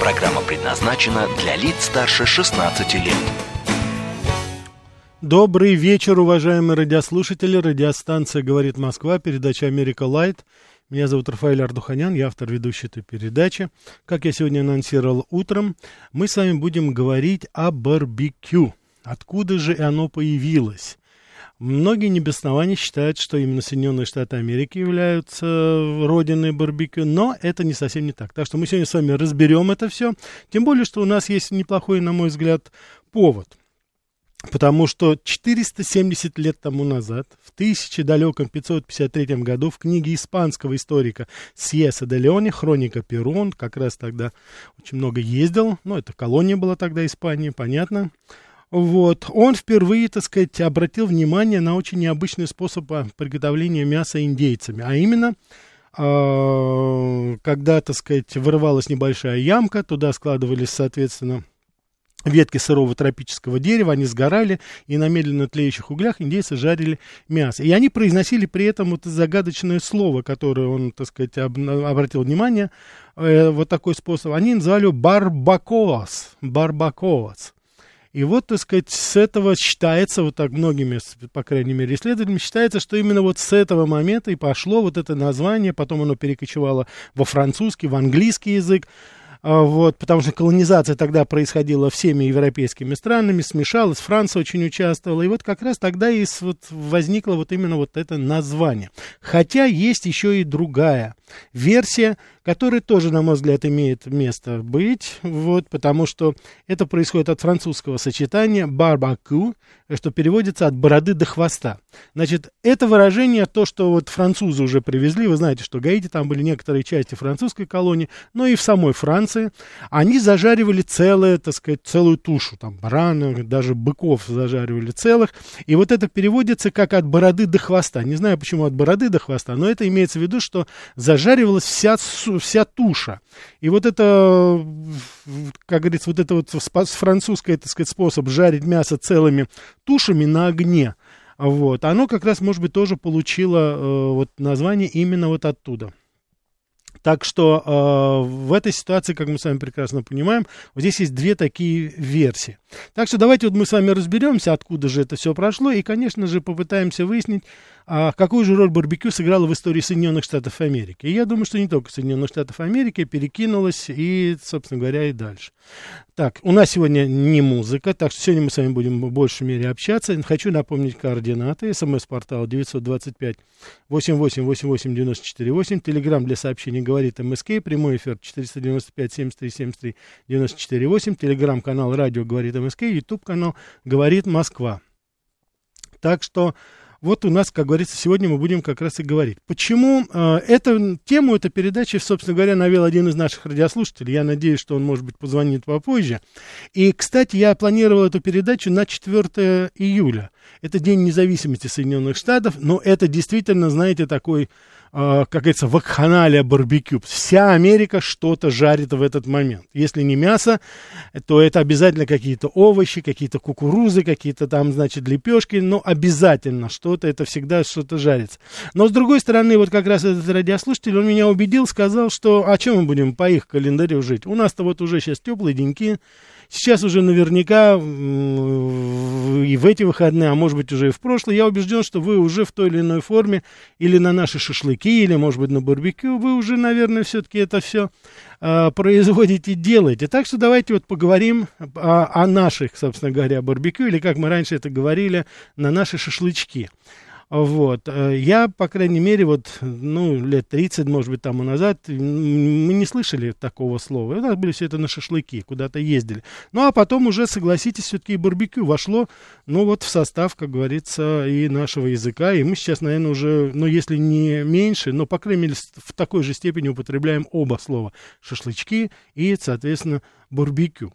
Программа предназначена для лиц старше 16 лет. Добрый вечер, уважаемые радиослушатели. Радиостанция «Говорит Москва», передача «Америка Light». Меня зовут Рафаэль Ардуханян, я автор и ведущий этой передачи. Как я сегодня анонсировал утром, мы с вами будем говорить о барбекю. Откуда же оно появилось? Многие не без оснований считают, что именно Соединенные Штаты Америки являются родиной барбекю, но это не совсем не так. Так что мы сегодня с вами разберем это все. Тем более, что у нас есть неплохой, на мой взгляд, повод. Потому что 470 лет тому назад, в 1553 году, в книге испанского историка Сьеса де Леоне «Хроника Перун», как раз тогда очень много ездил, ну, это колония была тогда Испании, понятно, вот, он впервые, так сказать, обратил внимание на очень необычный способ а, приготовления мяса индейцами, а именно, э, когда, так сказать, вырывалась небольшая ямка, туда складывались, соответственно, ветки сырого тропического дерева, они сгорали, и на медленно тлеющих углях индейцы жарили мясо. И они произносили при этом вот загадочное слово, которое он, так сказать, об, обратил внимание, э, вот такой способ. Они называли барбакоас, барбакоас. И вот, так сказать, с этого считается, вот так многими, по крайней мере, исследователями, считается, что именно вот с этого момента и пошло вот это название, потом оно перекочевало во французский, в английский язык, а, вот, потому что колонизация тогда происходила всеми европейскими странами, смешалась, Франция очень участвовала, и вот как раз тогда и вот возникло вот именно вот это название. Хотя есть еще и другая версия, которая тоже, на мой взгляд, имеет место быть, вот, потому что это происходит от французского сочетания «барбаку», что переводится от бороды до хвоста. Значит, это выражение, то, что вот французы уже привезли, вы знаете, что Гаити, там были некоторые части французской колонии, но и в самой Франции, они зажаривали целое, так сказать, целую тушу, там, баранов, даже быков зажаривали целых, и вот это переводится как от бороды до хвоста. Не знаю, почему от бороды до хвоста, но это имеется в виду, что зажаривалась вся, вся туша. И вот это, как говорится, вот это вот французский, так сказать, способ жарить мясо целыми тушами на огне, вот, оно как раз, может быть, тоже получило э, вот название именно вот оттуда. Так что э, в этой ситуации, как мы с вами прекрасно понимаем, вот здесь есть две такие версии. Так что давайте вот мы с вами разберемся, откуда же это все прошло, и, конечно же, попытаемся выяснить, а какую же роль барбекю сыграло в истории Соединенных Штатов Америки. И я думаю, что не только Соединенных Штатов Америки перекинулось и, собственно говоря, и дальше. Так, у нас сегодня не музыка, так что сегодня мы с вами будем в большей мере общаться. Хочу напомнить координаты. СМС-портал 925 8888 94 8. Телеграмм для сообщений говорит МСК. Прямой эфир 495 73 73 94 8. Телеграмм-канал радио говорит МСК. Ютуб канал говорит Москва. Так что вот у нас, как говорится, сегодня мы будем как раз и говорить. Почему э, эту тему, этой передачи, собственно говоря, навел один из наших радиослушателей. Я надеюсь, что он, может быть, позвонит попозже. И, кстати, я планировал эту передачу на 4 июля. Это День независимости Соединенных Штатов, но это действительно, знаете, такой э, как говорится, вакханалия барбекю. Вся Америка что-то жарит в этот момент. Если не мясо, то это обязательно какие-то овощи, какие-то кукурузы, какие-то там, значит, лепешки, но обязательно что-то, это всегда что-то жарится. Но с другой стороны, вот как раз этот радиослушатель, он меня убедил, сказал, что о чем мы будем по их календарю жить. У нас-то вот уже сейчас теплые деньки, Сейчас уже наверняка и в эти выходные, а может быть уже и в прошлые, я убежден, что вы уже в той или иной форме, или на наши шашлыки, или, может быть, на барбекю, вы уже, наверное, все-таки это все а, производите, делаете. Так что давайте вот поговорим о, о наших, собственно говоря, барбекю, или, как мы раньше это говорили, на наши шашлычки. Вот. Э, я, по крайней мере, вот, ну, лет 30, может быть, тому назад, мы не слышали такого слова. У нас были все это на шашлыки, куда-то ездили. Ну, а потом уже, согласитесь, все-таки и барбекю вошло, ну, вот в состав, как говорится, и нашего языка. И мы сейчас, наверное, уже, ну, если не меньше, но, по крайней мере, в такой же степени употребляем оба слова. Шашлычки и, соответственно, барбекю.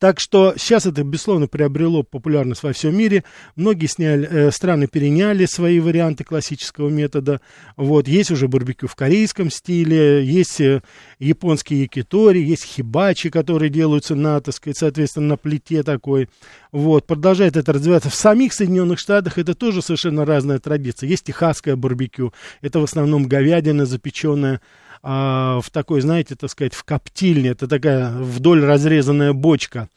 Так что сейчас это, безусловно, приобрело популярность во всем мире. Многие сняли, э, страны переняли свои варианты классического метода. Вот, есть уже барбекю в корейском стиле, есть э, японские якитори, есть хибачи, которые делаются на, так сказать, соответственно, на плите такой. Вот, продолжает это развиваться. В самих Соединенных Штатах это тоже совершенно разная традиция. Есть техасское барбекю, это в основном говядина запеченная в такой, знаете, так сказать, в коптильне. Это такая вдоль разрезанная бочка.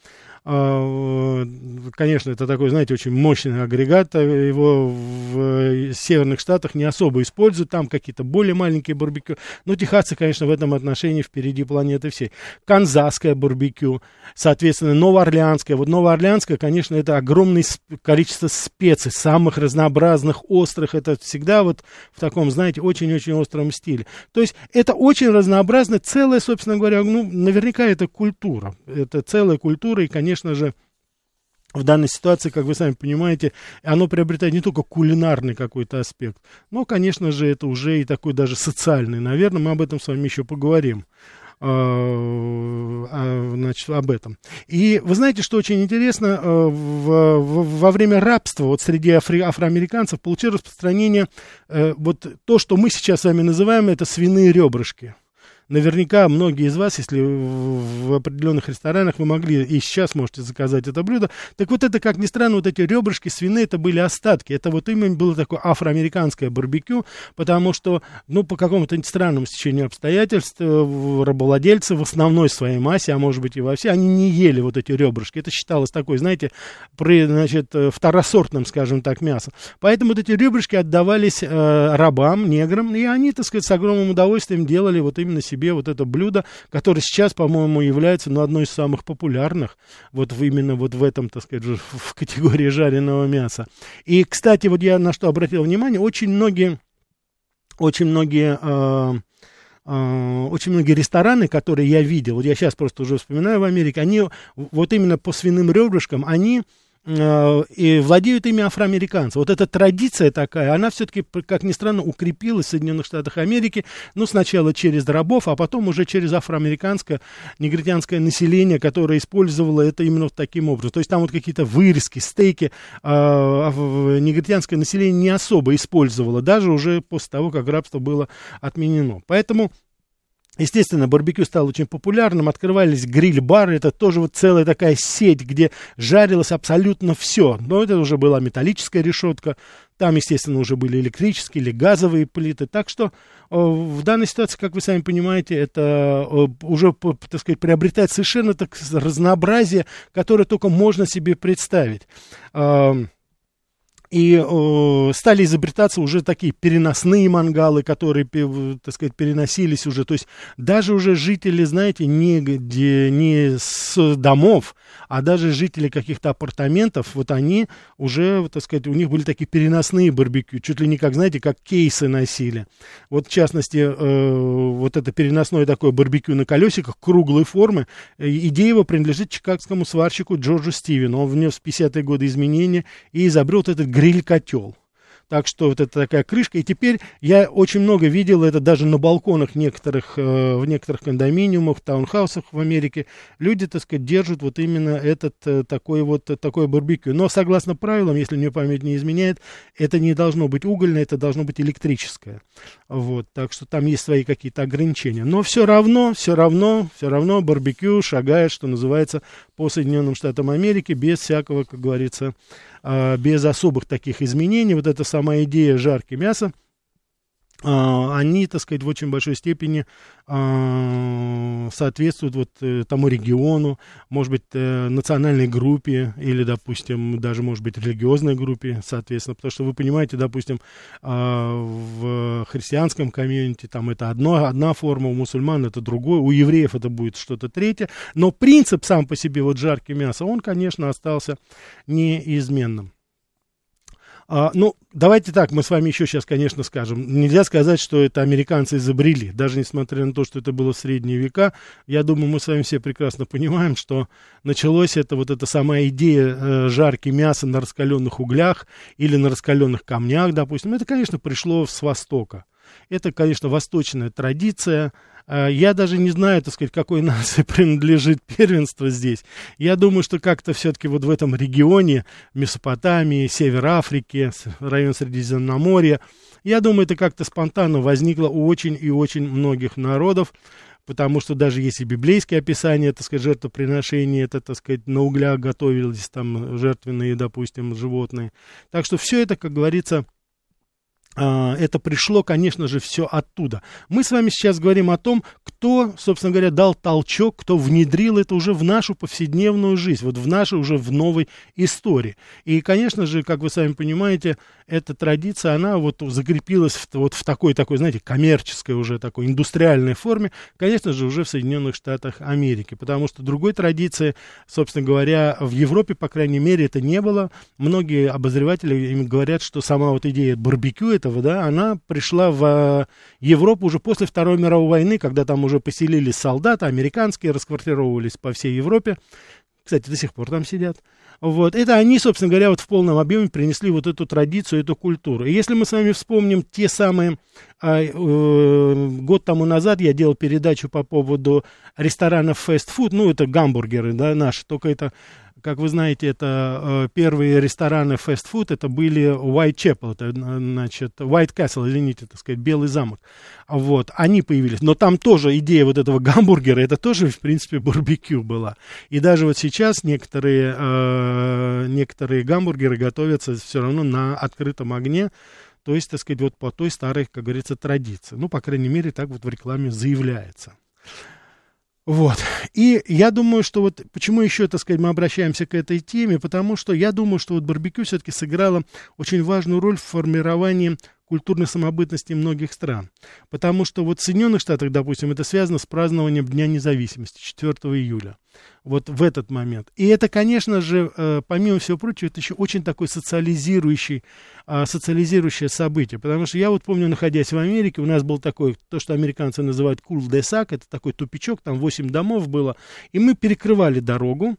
А, конечно, это такой, знаете, очень мощный агрегат. Его в Северных Штатах не особо используют. Там какие-то более маленькие барбекю. Но техасцы, конечно, в этом отношении впереди планеты всей. Канзасское барбекю, соответственно, Новоорлеанское. Вот Новоорлеанское, конечно, это огромное количество специй, самых разнообразных, острых. Это всегда вот в таком, знаете, очень-очень остром стиле. То есть это очень разнообразно. Целая, собственно говоря, ну, наверняка это культура. Это целая культура, и, конечно, конечно же, в данной ситуации, как вы сами понимаете, оно приобретает не только кулинарный какой-то аспект, но, конечно же, это уже и такой даже социальный. Наверное, мы об этом с вами еще поговорим. А, а, значит, об этом. И вы знаете, что очень интересно, э, в, в, во время рабства вот среди афри, афроамериканцев получилось распространение, э, вот то, что мы сейчас с вами называем, это свиные ребрышки наверняка многие из вас, если в определенных ресторанах вы могли и сейчас можете заказать это блюдо, так вот это, как ни странно, вот эти ребрышки свиные, это были остатки. Это вот именно было такое афроамериканское барбекю, потому что, ну, по какому-то странному стечению обстоятельств, э, рабовладельцы в основной своей массе, а может быть и во всей, они не ели вот эти ребрышки. Это считалось такой, знаете, при, значит, э, второсортным, скажем так, мясом. Поэтому вот эти ребрышки отдавались э, рабам, неграм, и они, так сказать, с огромным удовольствием делали вот именно себе вот это блюдо, которое сейчас, по-моему, является ну, одной из самых популярных вот в, именно вот в этом, так сказать, в категории жареного мяса. И, кстати, вот я на что обратил внимание, очень многие, очень многие э, очень многие рестораны, которые я видел, вот я сейчас просто уже вспоминаю в Америке, они вот именно по свиным ребрышкам, они и владеют ими афроамериканцы. Вот эта традиция такая, она все-таки, как ни странно, укрепилась в Соединенных Штатах Америки, ну, сначала через рабов, а потом уже через афроамериканское, негритянское население, которое использовало это именно таким образом. То есть там вот какие-то вырезки, стейки э, негритянское население не особо использовало, даже уже после того, как рабство было отменено. Поэтому Естественно, барбекю стал очень популярным, открывались гриль-бары, это тоже вот целая такая сеть, где жарилось абсолютно все. Но это уже была металлическая решетка, там, естественно, уже были электрические или газовые плиты. Так что э, в данной ситуации, как вы сами понимаете, это э, уже, так сказать, приобретает совершенно так разнообразие, которое только можно себе представить. И э, стали изобретаться уже такие переносные мангалы, которые, так сказать, переносились уже. То есть даже уже жители, знаете, не, где, не с домов, а даже жители каких-то апартаментов, вот они уже, так сказать, у них были такие переносные барбекю, чуть ли не как, знаете, как кейсы носили. Вот в частности, э, вот это переносное такое барбекю на колесиках круглой формы, э, идея его принадлежит чикагскому сварщику Джорджу Стивену. Он внес в 50-е годы изменения и изобрел вот этот гриль-котел. Так что вот это такая крышка. И теперь я очень много видел это даже на балконах некоторых, э, в некоторых кондоминиумах, таунхаусах в Америке. Люди, так сказать, держат вот именно этот э, такой вот такой барбекю. Но согласно правилам, если мне память не изменяет, это не должно быть угольное, это должно быть электрическое. Вот, так что там есть свои какие-то ограничения. Но все равно, все равно, все равно барбекю шагает, что называется, по Соединенным Штатам Америки без всякого, как говорится, а, без особых таких изменений. Вот эта сама идея жарки мяса, они, так сказать, в очень большой степени а, соответствуют вот э, тому региону, может быть, э, национальной группе или, допустим, даже, может быть, религиозной группе, соответственно, потому что вы понимаете, допустим, в христианском комьюнити там это одно, одна форма, у мусульман это другое, у евреев это будет что-то третье, но принцип сам по себе вот жарки мяса, он, конечно, остался неизменным. А, ну, давайте так, мы с вами еще сейчас, конечно, скажем. Нельзя сказать, что это американцы изобрели, даже несмотря на то, что это было в средние века. Я думаю, мы с вами все прекрасно понимаем, что началось это вот эта самая идея э, жарки мяса на раскаленных углях или на раскаленных камнях, допустим. Это, конечно, пришло с Востока. Это, конечно, восточная традиция. А, я даже не знаю, так сказать, какой нации принадлежит первенство здесь. Я думаю, что как-то все-таки вот в этом регионе, Месопотамии, Север Африки, район Средиземноморья, я думаю, это как-то спонтанно возникло у очень и очень многих народов потому что даже если библейское описание, так сказать, жертвоприношения, это, так сказать, на углях готовились там жертвенные, допустим, животные. Так что все это, как говорится, это пришло, конечно же, все оттуда. Мы с вами сейчас говорим о том, кто, собственно говоря, дал толчок, кто внедрил это уже в нашу повседневную жизнь, вот в нашу уже в новой истории. И, конечно же, как вы сами понимаете, эта традиция, она вот закрепилась в, вот в такой, такой, знаете, коммерческой уже такой индустриальной форме, конечно же, уже в Соединенных Штатах Америки, потому что другой традиции, собственно говоря, в Европе, по крайней мере, это не было. Многие обозреватели им говорят, что сама вот идея барбекю этого, да, она пришла в э, Европу уже после Второй мировой войны, когда там уже поселились солдаты, американские, расквартировывались по всей Европе. Кстати, до сих пор там сидят. Вот, это они, собственно говоря, вот в полном объеме принесли вот эту традицию, эту культуру. И если мы с вами вспомним те самые, а, э, год тому назад я делал передачу по поводу ресторанов фастфуд, ну, это гамбургеры, да, наши, только это как вы знаете, это э, первые рестораны фастфуд, это были Whitechapel, это, значит, White Castle, извините, так сказать, Белый замок. Вот, они появились. Но там тоже идея вот этого гамбургера, это тоже, в принципе, барбекю была. И даже вот сейчас некоторые, э, некоторые гамбургеры готовятся все равно на открытом огне, то есть, так сказать, вот по той старой, как говорится, традиции. Ну, по крайней мере, так вот в рекламе заявляется. Вот. И я думаю, что вот почему еще, так сказать, мы обращаемся к этой теме, потому что я думаю, что вот барбекю все-таки сыграло очень важную роль в формировании культурной самобытности многих стран. Потому что вот в Соединенных Штатах, допустим, это связано с празднованием Дня независимости 4 июля. Вот в этот момент. И это, конечно же, э, помимо всего прочего, это еще очень такой социализирующий, а, социализирующее событие. Потому что я вот помню, находясь в Америке, у нас был такой, то, что американцы называют кул-де-сак, это такой тупичок, там 8 домов было, и мы перекрывали дорогу,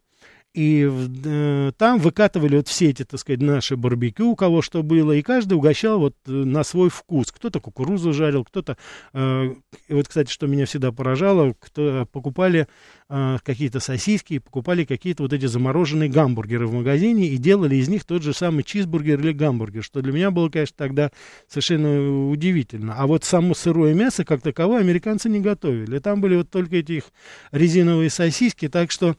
и э, там выкатывали вот все эти, так сказать, наши барбекю, у кого что было, и каждый угощал вот э, на свой вкус. Кто-то кукурузу жарил, кто-то, э, вот, кстати, что меня всегда поражало, кто покупали э, какие-то сосиски, покупали какие-то вот эти замороженные гамбургеры в магазине и делали из них тот же самый чизбургер или гамбургер, что для меня было, конечно, тогда совершенно удивительно. А вот само сырое мясо, как таковое, американцы не готовили. Там были вот только эти их резиновые сосиски, так что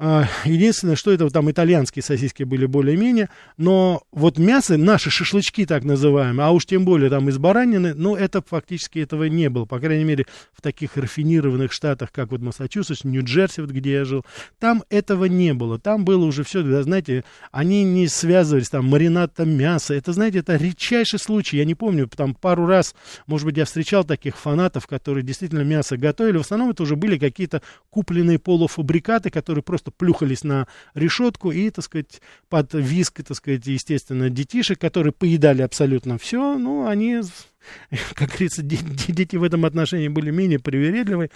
единственное, что это там итальянские сосиски были более-менее, но вот мясо, наши шашлычки так называемые, а уж тем более там из баранины, ну, это фактически этого не было, по крайней мере, в таких рафинированных штатах, как вот Массачусетс, Нью-Джерси, вот где я жил, там этого не было, там было уже все, знаете, они не связывались там маринадом мяса, это, знаете, это редчайший случай, я не помню, там пару раз, может быть, я встречал таких фанатов, которые действительно мясо готовили, в основном это уже были какие-то купленные полуфабрикаты, которые просто просто плюхались на решетку и, так сказать, под виск, так сказать, естественно, детишек, которые поедали абсолютно все, ну, они как говорится, дети в этом отношении были менее привередливы.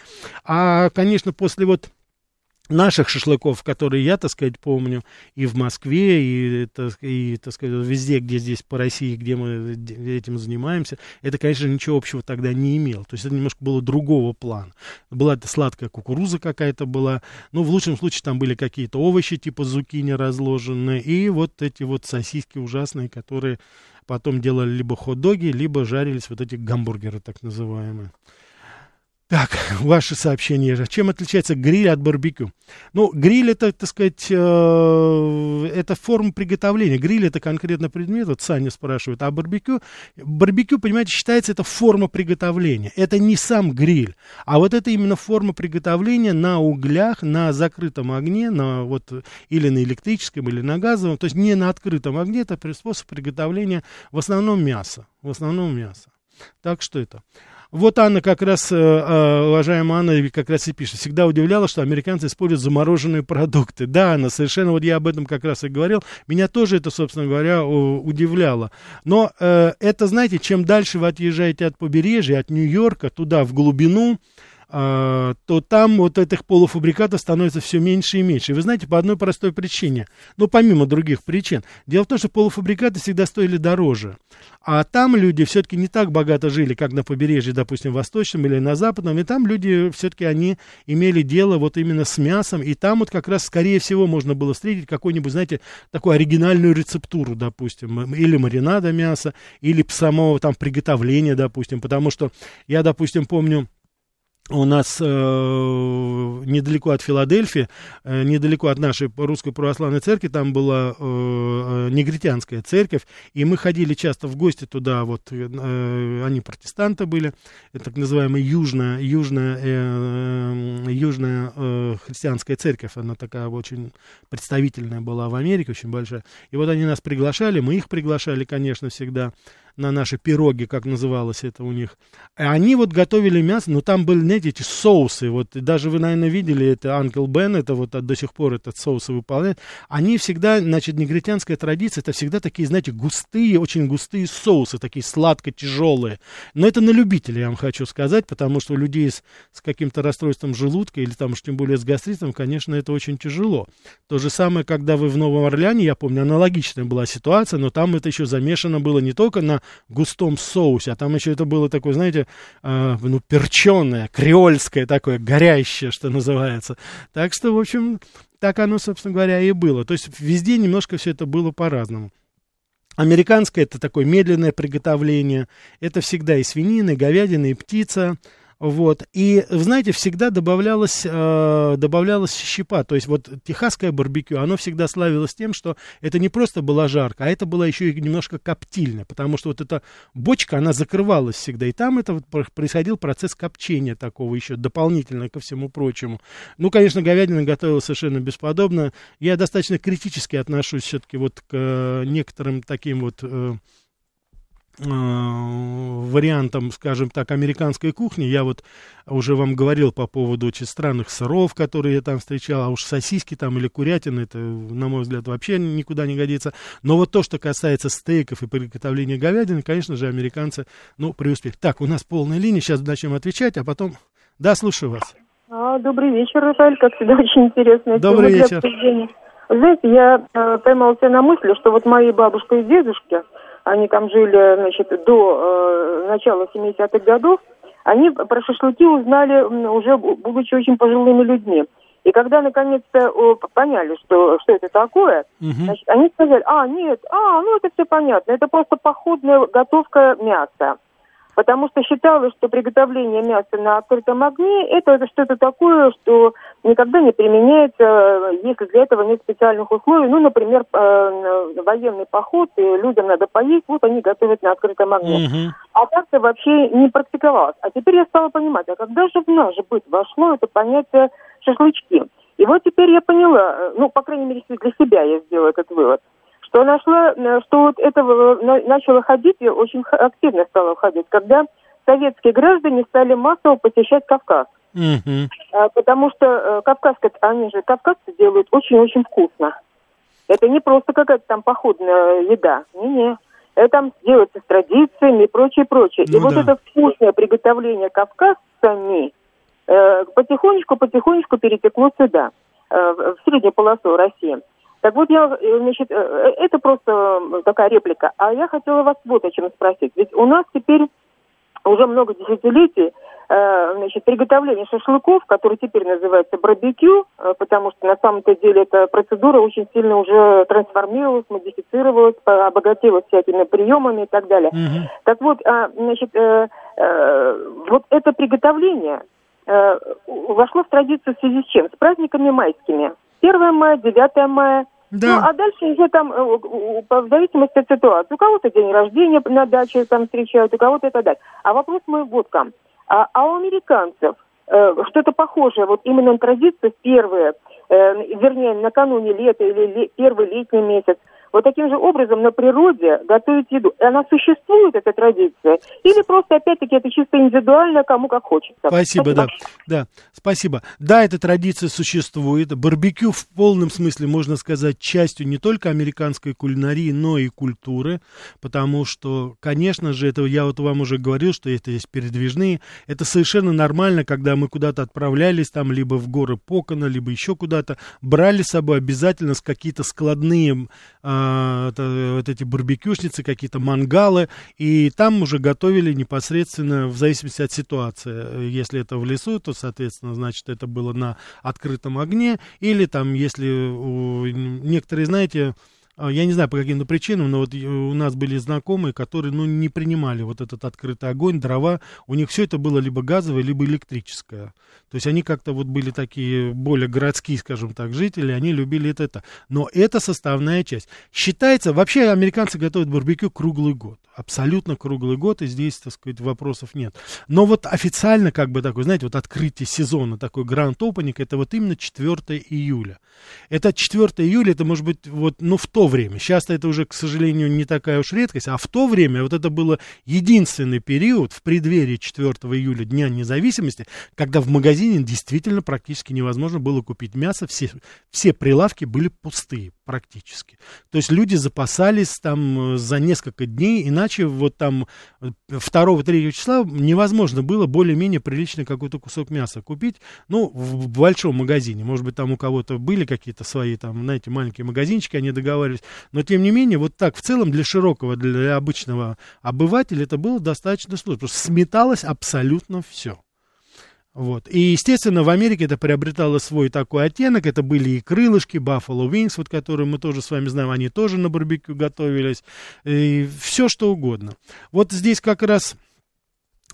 А, конечно, после вот наших шашлыков, которые я, так сказать, помню, и в Москве, и, и так сказать, везде, где здесь по России, где мы этим занимаемся, это, конечно, ничего общего тогда не имело. То есть это немножко было другого плана. Была это сладкая кукуруза какая-то была, ну, в лучшем случае там были какие-то овощи, типа зукини разложенные, и вот эти вот сосиски ужасные, которые потом делали либо хот-доги, либо жарились вот эти гамбургеры так называемые. Так, ваше сообщение. Чем отличается гриль от барбекю? Ну, гриль это, так сказать, э, это форма приготовления. Гриль это конкретно предмет. Вот Саня спрашивает. А барбекю? Барбекю, понимаете, считается это форма приготовления. Это не сам гриль, а вот это именно форма приготовления на углях, на закрытом огне, на вот или на электрическом, или на газовом. То есть не на открытом огне. Это способ приготовления в основном мяса. В основном мяса. Так что это. Вот Анна как раз, э, э, уважаемая Анна, как раз и пишет, всегда удивляла, что американцы используют замороженные продукты. Да, Анна, совершенно, вот я об этом как раз и говорил. Меня тоже это, собственно говоря, удивляло. Но э, это, знаете, чем дальше вы отъезжаете от побережья, от Нью-Йорка, туда, в глубину, то там вот этих полуфабрикатов становится все меньше и меньше. И вы знаете, по одной простой причине, ну, помимо других причин. Дело в том, что полуфабрикаты всегда стоили дороже. А там люди все-таки не так богато жили, как на побережье, допустим, восточном или на западном. И там люди все-таки они имели дело вот именно с мясом. И там вот как раз, скорее всего, можно было встретить какую-нибудь, знаете, такую оригинальную рецептуру, допустим, или маринада мяса, или самого там приготовления, допустим. Потому что я, допустим, помню, у нас э, недалеко от Филадельфии, э, недалеко от нашей русской православной церкви, там была э, э, негритянская церковь, и мы ходили часто в гости туда, вот, э, они протестанты были, так называемая южная, южная, э, южная э, христианская церковь, она такая очень представительная была в Америке, очень большая, и вот они нас приглашали, мы их приглашали, конечно, всегда, на наши пироги, как называлось это у них. И они вот готовили мясо, но там были, знаете, эти соусы, вот, и даже вы, наверное, видели, это Анкл Бен, это вот до сих пор этот соусы выполняет. Они всегда, значит, негритянская традиция, это всегда такие, знаете, густые, очень густые соусы, такие сладко-тяжелые. Но это на любителя, я вам хочу сказать, потому что у людей с, с каким-то расстройством желудка или там уж тем более с гастритом, конечно, это очень тяжело. То же самое, когда вы в Новом Орлеане, я помню, аналогичная была ситуация, но там это еще замешано было не только на густом соусе, а там еще это было такое, знаете, э, ну, перченое, креольское такое, горящее, что называется. Так что, в общем, так оно, собственно говоря, и было. То есть везде немножко все это было по-разному. Американское это такое медленное приготовление. Это всегда и свинина, и говядина, и птица. Вот. И, знаете, всегда добавлялась, э, добавлялась щепа. То есть вот техасское барбекю, оно всегда славилось тем, что это не просто была жарка, а это было еще и немножко коптильно, потому что вот эта бочка, она закрывалась всегда. И там это вот происходил процесс копчения такого еще дополнительно ко всему прочему. Ну, конечно, говядина готовилась совершенно бесподобно. Я достаточно критически отношусь все-таки вот к э, некоторым таким вот... Э, вариантом, скажем так, американской кухни. Я вот уже вам говорил по поводу очень странных сыров, которые я там встречал, а уж сосиски там или курятины, это, на мой взгляд, вообще никуда не годится. Но вот то, что касается стейков и приготовления говядины, конечно же, американцы, ну, преуспели. Так, у нас полная линия, сейчас начнем отвечать, а потом... Да, слушаю вас. А, добрый вечер, Рафаэль, как всегда, очень интересно. Добрый вечер. Знаете, я э, поймал себя на мысли, что вот мои бабушка и дедушки, они там жили, значит, до э, начала 70-х годов, они про шашлыки узнали уже будучи очень пожилыми людьми. И когда наконец-то поняли, что, что это такое, угу. значит, они сказали, а, нет, а, ну это все понятно, это просто походная готовка мяса потому что считалось, что приготовление мяса на открытом огне это, это что-то такое, что никогда не применяется, если для этого нет специальных условий. Ну, например, э, военный поход, и людям надо поесть, вот они готовят на открытом огне. Угу. А так-то вообще не практиковалось. А теперь я стала понимать, а когда же в наш быт вошло это понятие шашлычки? И вот теперь я поняла, э, ну, по крайней мере, для себя я сделала этот вывод – что нашла, э, что вот это начало ходить, и очень активно стало ходить, когда советские граждане стали массово посещать Кавказ. Mm-hmm. Потому что э, кавказцы, они же кавказцы делают очень-очень вкусно. Это не просто какая-то там походная еда. Не-не. Это там делается с традициями и прочее, прочее. Ну, и да. вот это вкусное приготовление кавказцами э, потихонечку-потихонечку перетекло сюда, э, в среднюю полосу России. Так вот, я, э, значит, э, э, это просто такая реплика. А я хотела вас вот о чем спросить. Ведь у нас теперь уже много десятилетий значит, приготовление шашлыков, который теперь называется барбекю, потому что на самом-то деле эта процедура очень сильно уже трансформировалась, модифицировалась, обогатилась всякими приемами и так далее. Mm-hmm. Так вот, а, значит, вот это приготовление вошло в традицию в связи с чем? С праздниками майскими. 1 мая, 9 мая, да. Ну, а дальше уже там, э, в зависимости от ситуации, у кого-то день рождения на даче там встречают, у кого-то это дать. А вопрос мой вот к а, а у американцев э, что-то похожее, вот именно на традицию первые, э, вернее, накануне лета или ле, первый летний месяц, вот таким же образом на природе готовить еду. И она существует, эта традиция? Или просто, опять-таки, это чисто индивидуально, кому как хочется? Спасибо, спасибо. да. Да, спасибо. Да, эта традиция существует. Барбекю в полном смысле, можно сказать, частью не только американской кулинарии, но и культуры, потому что, конечно же, это я вот вам уже говорил, что это есть передвижные. Это совершенно нормально, когда мы куда-то отправлялись, там, либо в горы Покона, либо еще куда-то, брали с собой обязательно с какие-то складные э, вот эти барбекюшницы, какие-то мангалы, и там уже готовили непосредственно в зависимости от ситуации. Если это в лесу, то, соответственно, значит, это было на открытом огне, или там, если у, некоторые, знаете, я не знаю по каким-то причинам, но вот у нас были знакомые, которые, ну, не принимали вот этот открытый огонь, дрова, у них все это было либо газовое, либо электрическое. То есть они как-то вот были такие более городские, скажем так, жители, они любили это. это. Но это составная часть. Считается, вообще американцы готовят барбекю круглый год абсолютно круглый год, и здесь, так сказать, вопросов нет. Но вот официально, как бы такой, знаете, вот открытие сезона, такой гранд опенинг, это вот именно 4 июля. Это 4 июля, это может быть вот, ну, в то время. Сейчас это уже, к сожалению, не такая уж редкость, а в то время вот это было единственный период в преддверии 4 июля, Дня независимости, когда в магазине действительно практически невозможно было купить мясо, все, все прилавки были пустые практически. То есть люди запасались там э, за несколько дней, иначе вот там 2-3 числа невозможно было более-менее приличный какой-то кусок мяса купить, ну, в большом магазине. Может быть, там у кого-то были какие-то свои, там, знаете, маленькие магазинчики, они договаривались. Но, тем не менее, вот так в целом для широкого, для обычного обывателя это было достаточно сложно. Сметалось абсолютно все. Вот. И, естественно, в Америке это приобретало свой такой оттенок. Это были и крылышки, Buffalo Wings, вот, которые мы тоже с вами знаем, они тоже на барбекю готовились. И все, что угодно. Вот здесь как раз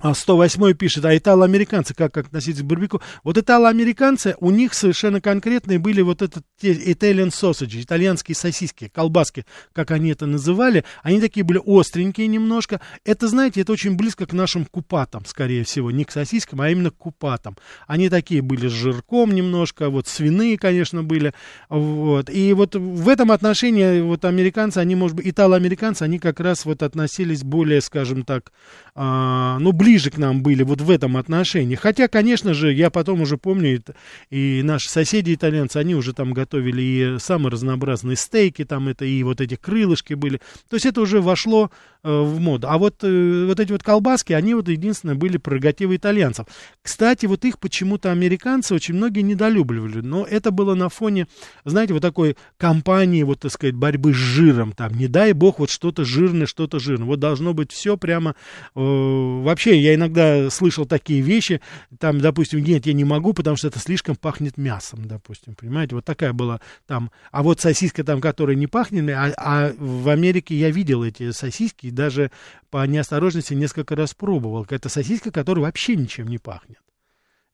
108 а пишет, а итало-американцы как относиться к барбекю? Вот итало-американцы, у них совершенно конкретные были вот этот Italian sausage, итальянские сосиски, колбаски, как они это называли. Они такие были остренькие немножко. Это, знаете, это очень близко к нашим купатам, скорее всего. Не к сосискам, а именно к купатам. Они такие были с жирком немножко, вот свиные, конечно, были. Вот. И вот в этом отношении вот американцы, они, может быть, итало-американцы, они как раз вот относились более, скажем так, а, ну, ближе к нам были вот в этом отношении. Хотя, конечно же, я потом уже помню, и наши соседи итальянцы, они уже там готовили и самые разнообразные стейки, там это и вот эти крылышки были. То есть это уже вошло э, в моду. А вот, э, вот эти вот колбаски, они вот единственное были прерогативы итальянцев. Кстати, вот их почему-то американцы очень многие недолюбливали. Но это было на фоне, знаете, вот такой кампании, вот, так сказать, борьбы с жиром. Там, не дай бог, вот что-то жирное, что-то жирное. Вот должно быть все прямо э, вообще я иногда слышал такие вещи, там, допустим, нет, я не могу, потому что это слишком пахнет мясом, допустим, понимаете, вот такая была там, а вот сосиска там, которая не пахнет, а, а в Америке я видел эти сосиски, и даже по неосторожности несколько раз пробовал, это сосиска, которая вообще ничем не пахнет.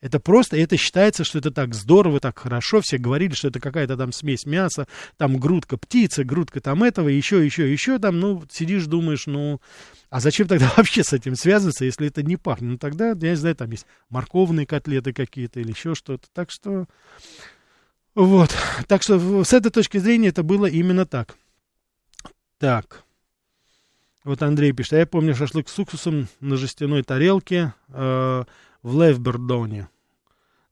Это просто, это считается, что это так здорово, так хорошо. Все говорили, что это какая-то там смесь мяса, там грудка птицы, грудка там этого, еще, еще, еще там. Ну, сидишь, думаешь, ну, а зачем тогда вообще с этим связываться, если это не пахнет? Ну, тогда, я не знаю, там есть морковные котлеты какие-то или еще что-то. Так что, вот. Так что с этой точки зрения это было именно так. Так. Вот Андрей пишет, а я помню шашлык с уксусом на жестяной тарелке э, в Левбердоне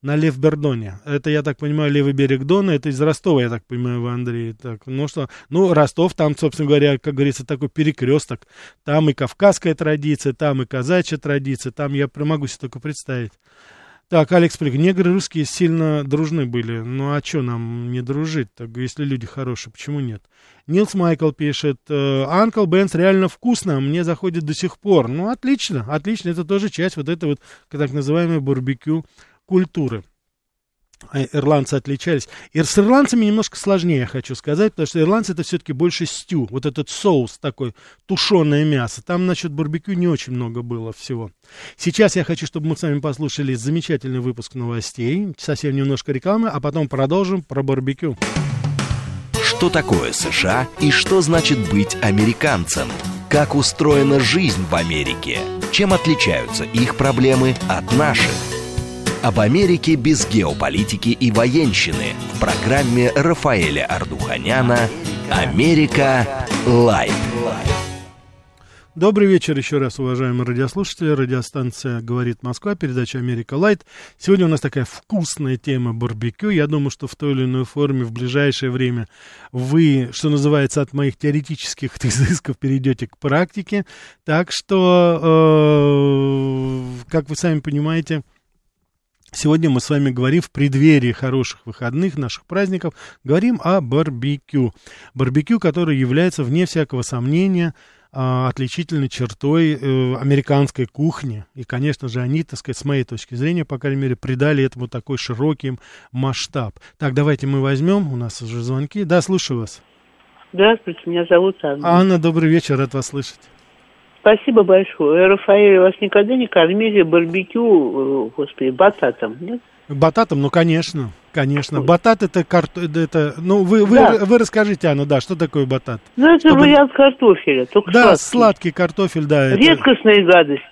на Левбердоне. Это, я так понимаю, левый берег Дона. Это из Ростова, я так понимаю, вы, Андрей. Так, ну что, ну, Ростов, там, собственно говоря, как говорится, такой перекресток. Там и кавказская традиция, там и казачья традиция. Там я могу себе только представить. Так, Алекс Плик, негры русские сильно дружны были. Ну а что нам не дружить, так, если люди хорошие, почему нет? Нилс Майкл пишет, Анкл Бенс реально вкусно, мне заходит до сих пор. Ну, отлично, отлично, это тоже часть вот этой вот так называемой барбекю культуры. А ирландцы отличались. И с ирландцами немножко сложнее, я хочу сказать, потому что ирландцы это все-таки больше стю, вот этот соус такой, тушеное мясо. Там, насчет барбекю не очень много было всего. Сейчас я хочу, чтобы мы с вами послушали замечательный выпуск новостей, совсем немножко рекламы, а потом продолжим про барбекю. Что такое США и что значит быть американцем? Как устроена жизнь в Америке? Чем отличаются их проблемы от наших? Об Америке без геополитики и военщины в программе Рафаэля Ардуханяна Америка Light. Добрый вечер еще раз, уважаемые радиослушатели. Радиостанция «Говорит Москва», передача «Америка Light». Сегодня у нас такая вкусная тема барбекю. Я думаю, что в той или иной форме в ближайшее время вы, что называется, от моих теоретических изысков перейдете к практике. Так что, э, как вы сами понимаете, Сегодня мы с вами говорим в преддверии хороших выходных, наших праздников, говорим о барбекю. Барбекю, который является, вне всякого сомнения, а, отличительной чертой э, американской кухни. И, конечно же, они, так сказать, с моей точки зрения, по крайней мере, придали этому такой широкий масштаб. Так, давайте мы возьмем, у нас уже звонки. Да, слушаю вас. Здравствуйте, меня зовут Анна. Анна, добрый вечер, рад вас слышать. Спасибо большое. Рафаэль, вас никогда не кормили барбекю, э, господи, бататом, нет? Бататом, ну, конечно, конечно. Батат это, карт... это ну, вы, вы, Да. вы расскажите, Анна, да, что такое батат? Ну, это Чтобы- вариант картофеля, только Да, сладкий. сладкий картофель, да. это- Редкостная гадость.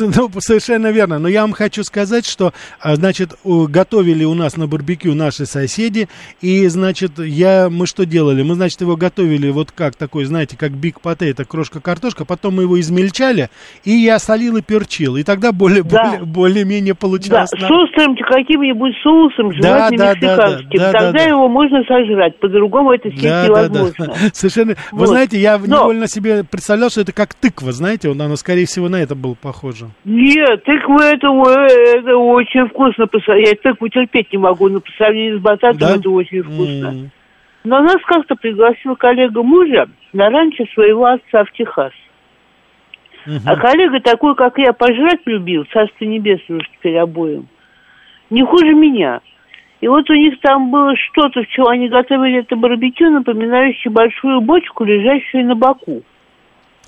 Ну, совершенно верно. Но я вам хочу сказать, что, а, значит, готовили у нас на барбекю наши соседи, и, значит, я, мы что делали? Мы, значит, его готовили вот как такой, знаете, как биг потейто, крошка картошка, потом мы его измельчали, и я солил и перчил, и тогда более, Да. более, более-менее Да, получалось. с на- острым каким-нибудь соусом, Да, желательно да, да, мексиканским. да, да, Тогда да, да. его можно сожрать, по-другому это съесть Да, да, невозможно. да. Совершенно. Вы Вот. знаете, я Но- невольно себе представлял, что это как тыква, знаете, он, оно, скорее всего, на это было похоже. Нет, тыква это, это очень вкусно. Я тыкву терпеть не могу, но по сравнению с бататом Да? это очень вкусно. М. Но нас как-то пригласил коллега мужа на ранчо своего отца в Техас. Мгм. А коллега такой, как я, пожрать любил, царство небесное уж теперь обоим. Не хуже меня. И вот у них там было что-то, в чем они готовили это барбекю, напоминающее большую бочку, лежащую на боку.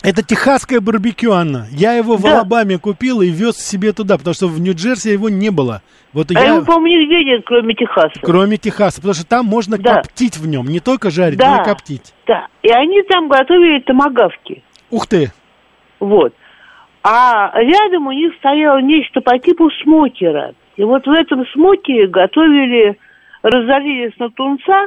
Это техасское барбекю, Анна. Я его в Да. Алабаме купил и вез себе туда, потому что в Нью-Джерси его не было. Вот А я, его, по-моему, нигде нет, кроме Техаса. кроме Техаса, потому что там можно Да. коптить в нем, не только жарить, Да. но и коптить. Да. И они там готовили томагавки. Ух ты! Вот. А рядом у них стояло нечто по типу смокера. И вот в этом смокере готовили, разорились на тунца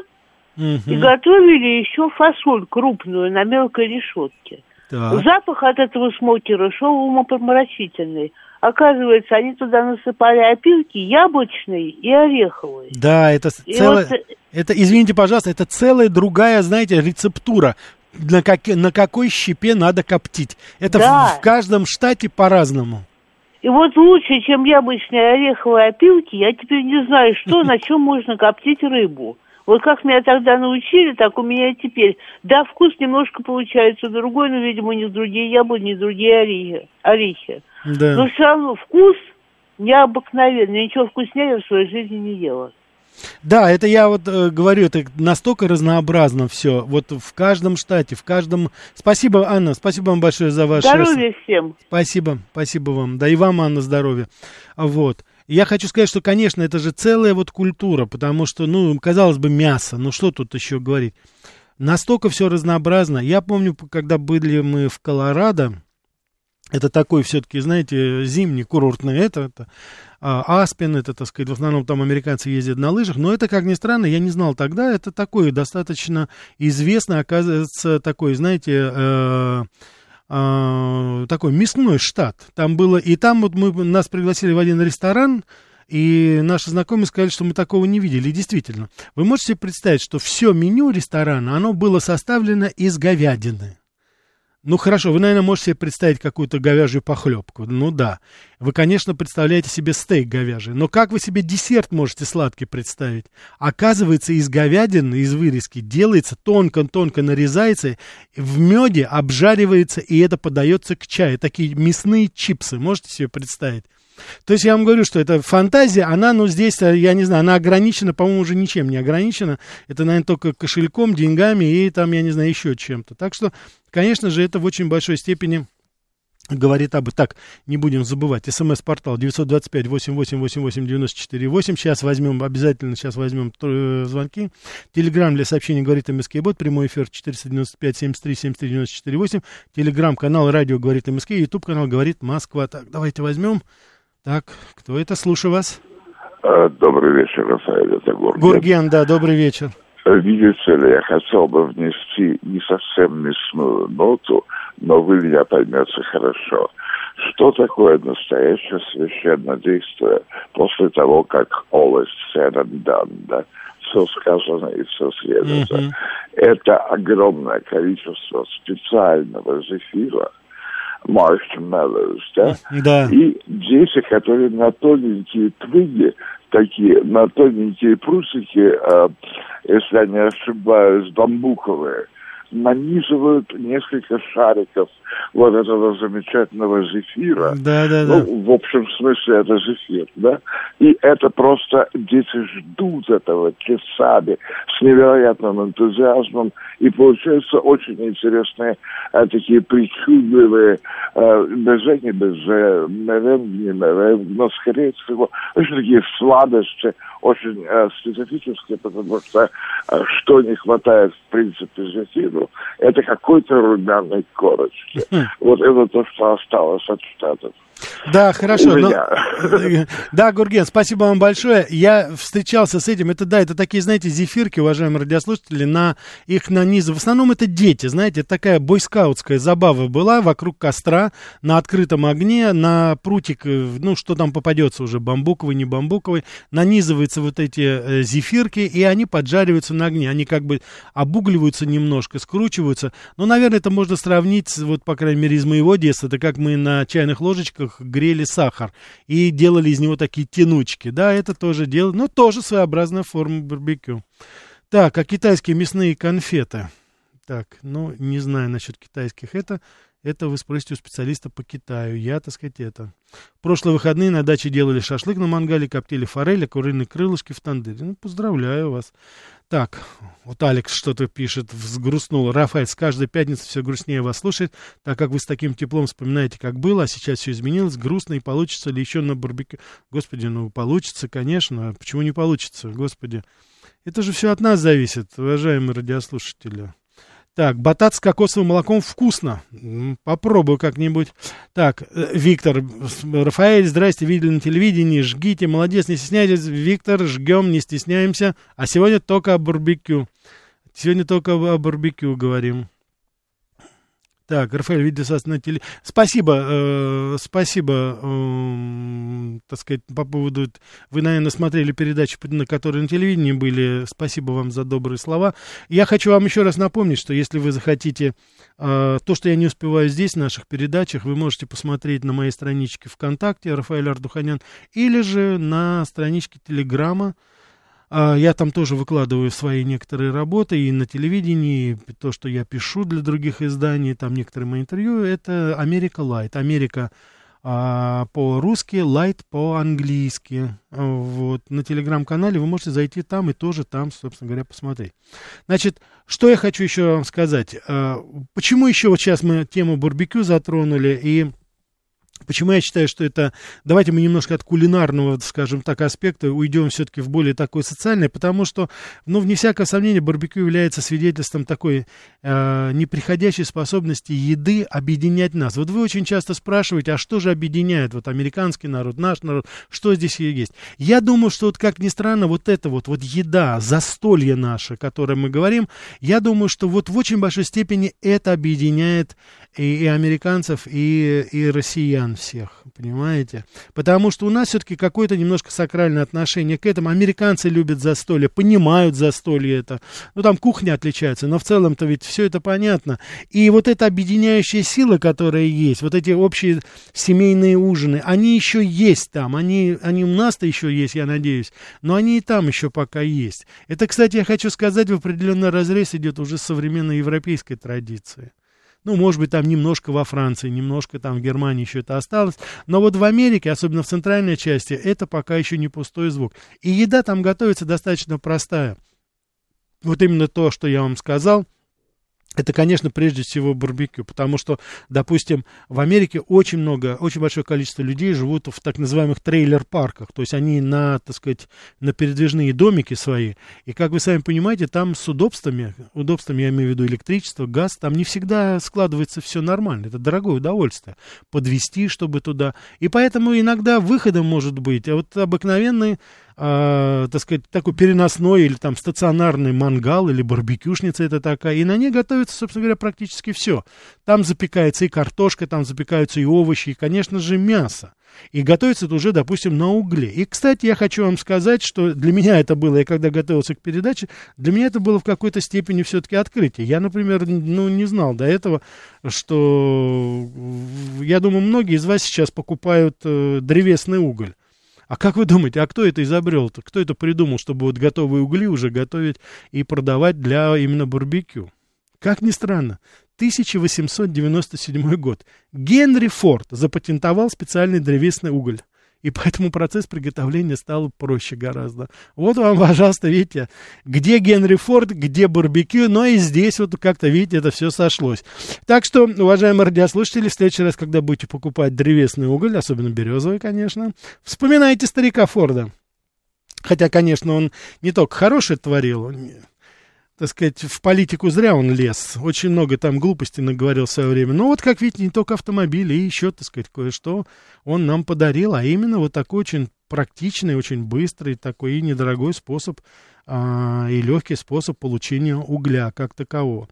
Мгм. и готовили еще фасоль крупную на мелкой решетке. Так. Запах от этого смокера шел умопомрачительный. Оказывается, они туда насыпали опилки яблочные и ореховые. Да, это И целая... вот, э, Это, извините, пожалуйста, это целая другая, знаете, рецептура. На, как- на какой щепе надо коптить. Это Да. в, в каждом штате по-разному. И вот лучше, чем яблочные ореховые опилки, я теперь не знаю, что, на чем можно коптить рыбу. Вот как меня тогда научили, так у меня и теперь. Да, вкус немножко получается другой, но, видимо, не другие яблони, не другие орехи. орехи. Да. Но все равно вкус необыкновенный. Ничего вкуснее я в своей жизни не ела. Да, это я вот э, говорю, это настолько разнообразно все. Вот в каждом штате, в каждом. Спасибо, Анна, спасибо вам большое за ваше. Здоровья всем. Спасибо, спасибо вам. Да и вам, Анна, здоровья. Вот. Я хочу сказать, что, конечно, это же целая вот культура, потому что, ну, казалось бы, мясо, ну что тут еще говорить? Настолько все разнообразно. Я помню, когда были мы в Колорадо, это такой все-таки, знаете, зимний курортный, это, это а, Аспен, это, так сказать, в основном там американцы ездят на лыжах, но это, как ни странно, я не знал тогда, это такой достаточно известный, оказывается, такой, знаете, э, э, такой мясной штат. Там было, и там вот мы, нас пригласили в один ресторан, и наши знакомые сказали, что мы такого не видели. И действительно, вы можете представить, что все меню ресторана, оно было составлено из говядины. Ну хорошо, вы, наверное, можете себе представить какую-то говяжью похлебку. Ну да. Вы, конечно, представляете себе стейк говяжий. Но как вы себе десерт можете сладкий представить? Оказывается, из говядины, из вырезки делается тонко-тонко нарезается, в меде обжаривается, и это подается к чаю. Такие мясные чипсы. Можете себе представить? То есть я вам говорю, что это фантазия, она, ну, здесь, э, я не знаю, она ограничена, по-моему, уже ничем не ограничена. Это, наверное, только кошельком, деньгами и там, я не знаю, еще чем-то. Так что, конечно же, это в очень большой степени говорит об... Так, не будем забывать. СМС-портал 925-8888-94-8. Сейчас возьмем, обязательно сейчас возьмем э, звонки. Телеграмм для сообщений говорит МСК Бот. Прямой эфир 495-73-73-94-8. Телеграмм-канал Радио говорит МСК. Ютуб канал говорит Москва. Так, давайте возьмем. Так, кто это? Слушаю вас. А, Добрый вечер, Рафаэль, это Гурген. Гурген, да, добрый вечер. Видите ли, я хотел бы внести не совсем мясную ноту, но вы меня поймете хорошо. Что такое настоящее священное действие после того, как all is said and done, да? Все сказано и все следуется. Mm-hmm. Это огромное количество специального зефира, marshmallows, да? Да. И дети, которые на тоненькие твиги, такие, на тоненькие прусики, э, если я не ошибаюсь, бамбуковые, нанизывают несколько шариков вот этого замечательного зефира. Да, да, да. Ну, в общем смысле это зефир, да? И это просто дети ждут этого часами с невероятным энтузиазмом. И получаются очень интересные а, такие причудливые, а, без не без меренг, не меренг, но скорее всего очень такие сладости, очень а, специфические, потому что а, что не хватает в принципе зефиру, это какой-то румяной корочки. Вот это то, что осталось от Штатов. Да, хорошо. Но... Да, Гурген, спасибо вам большое. Я встречался с этим. Это, да, это такие, знаете, зефирки, уважаемые радиослушатели, на их нанизы. В основном это дети, знаете, это такая бойскаутская забава была вокруг костра, на открытом огне, на прутик, э, ну, что там попадется уже, бамбуковый, не бамбуковый, нанизываются вот эти э, зефирки, и они поджариваются на огне. Они как бы обугливаются немножко, скручиваются. Ну, наверное, это можно сравнить, вот, по крайней мере, из моего детства. Это как мы на чайных ложечках грели сахар и делали из него такие тянучки. Да, это тоже дело, но тоже своеобразная форма барбекю. Так, а китайские мясные конфеты? Так, ну, не знаю насчет китайских. Это, это вы спросите у специалиста по Китаю. Я, так сказать, это. Прошлые выходные на даче делали шашлык на мангале, коптили форель, а куриные крылышки в тандыре. Ну, поздравляю вас. Так, вот Алекс что-то пишет, взгрустнул. Рафаэль, с каждой пятницы все грустнее вас слушает, так как вы с таким теплом вспоминаете, как было, а сейчас все изменилось, грустно, и получится ли еще на барбекю? Господи, ну получится, конечно, почему не получится, господи? Это же все от нас зависит, уважаемые радиослушатели. Так, батат с кокосовым молоком вкусно. Попробую как-нибудь. Так, э, Виктор, Рафаэль, здрасте, видели на телевидении, жгите, молодец, не стесняйтесь. Виктор, жгем, не стесняемся. А сегодня только о барбекю. Сегодня только о барбекю говорим. Так, Рафаэль Видесас на теле. Спасибо, э, спасибо, э, так сказать, по поводу... Вы, наверное, смотрели передачи, на которые на телевидении были. Спасибо вам за добрые слова. Я хочу вам еще раз напомнить, что если вы захотите э, то, что я не успеваю здесь, в наших передачах, вы можете посмотреть на моей страничке ВКонтакте, Рафаэль Ардуханян, или же на страничке Телеграма, а, я там тоже выкладываю свои некоторые работы и на телевидении, и то, что я пишу для других изданий, там некоторые мои интервью, это Америка Light. Америка а, по-русски, Light по-английски. Вот. На телеграм-канале вы можете зайти там и тоже там, собственно говоря, посмотреть. Значит, что я хочу еще вам сказать. А, почему еще вот сейчас мы тему барбекю затронули и Почему я считаю, что это... Давайте мы немножко от кулинарного, скажем так, аспекта уйдем все-таки в более такое социальное, потому что, ну, вне всякого сомнения, барбекю является свидетельством такой э, неприходящей способности еды объединять нас. Вот вы очень часто спрашиваете, а что же объединяет вот американский народ, наш народ, что здесь есть? Я думаю, что вот как ни странно, вот это вот, вот еда, застолье наше, которое мы говорим, я думаю, что вот в очень большой степени это объединяет и, и американцев, и, и россиян всех, понимаете? Потому что у нас все-таки какое-то немножко сакральное отношение к этому. Американцы любят застолье, понимают застолье это. Ну, там кухня отличается, но в целом-то ведь все это понятно. И вот эта объединяющая сила, которая есть, вот эти общие семейные ужины, они еще есть там, они, они у нас-то еще есть, я надеюсь, но они и там еще пока есть. Это, кстати, я хочу сказать, в определенный разрез идет уже современной европейской традиции. Ну, может быть, там немножко во Франции, немножко там в Германии еще это осталось. Но вот в Америке, особенно в центральной части, это пока еще не пустой звук. И еда там готовится достаточно простая. Вот именно то, что я вам сказал – это, конечно, прежде всего барбекю, потому что, допустим, в Америке очень много, очень большое количество людей живут в так называемых трейлер-парках, то есть они на, так сказать, на передвижные домики свои, и, как вы сами понимаете, там с удобствами, удобствами я имею в виду электричество, газ, там не всегда складывается все нормально, это дорогое удовольствие, подвести, чтобы туда, и поэтому иногда выходом может быть, а вот обыкновенный э, так сказать, такой переносной или там стационарный мангал или барбекюшница это такая, и на ней готовится, собственно говоря, практически все. Там запекается и картошка, там запекаются и овощи, и, конечно же, мясо. И готовится это уже, допустим, на угле. И, кстати, я хочу вам сказать, что для меня это было, я когда готовился к передаче, для меня это было в какой-то степени все-таки открытие. Я, например, ну, не знал до этого, что, я думаю, многие из вас сейчас покупают э, древесный уголь. А как вы думаете, а кто это изобрел-то? Кто это придумал, чтобы вот готовые угли уже готовить и продавать для именно барбекю? Как ни странно, 1897 год. Генри Форд запатентовал специальный древесный уголь. И поэтому процесс приготовления стал проще гораздо. Вот вам, пожалуйста, видите, где Генри Форд, где барбекю, но и здесь вот как-то, видите, это все сошлось. Так что, уважаемые радиослушатели, в следующий раз, когда будете покупать древесный уголь, особенно березовый, конечно, вспоминайте старика Форда. Хотя, конечно, он не только хороший творил, так сказать, в политику зря он лез. Очень много там глупостей наговорил в свое время. Но вот, как видите, не только автомобили, и еще, так сказать, кое-что он нам подарил, а именно вот такой очень практичный, очень быстрый, такой и недорогой способ, а, и легкий способ получения угля как такового.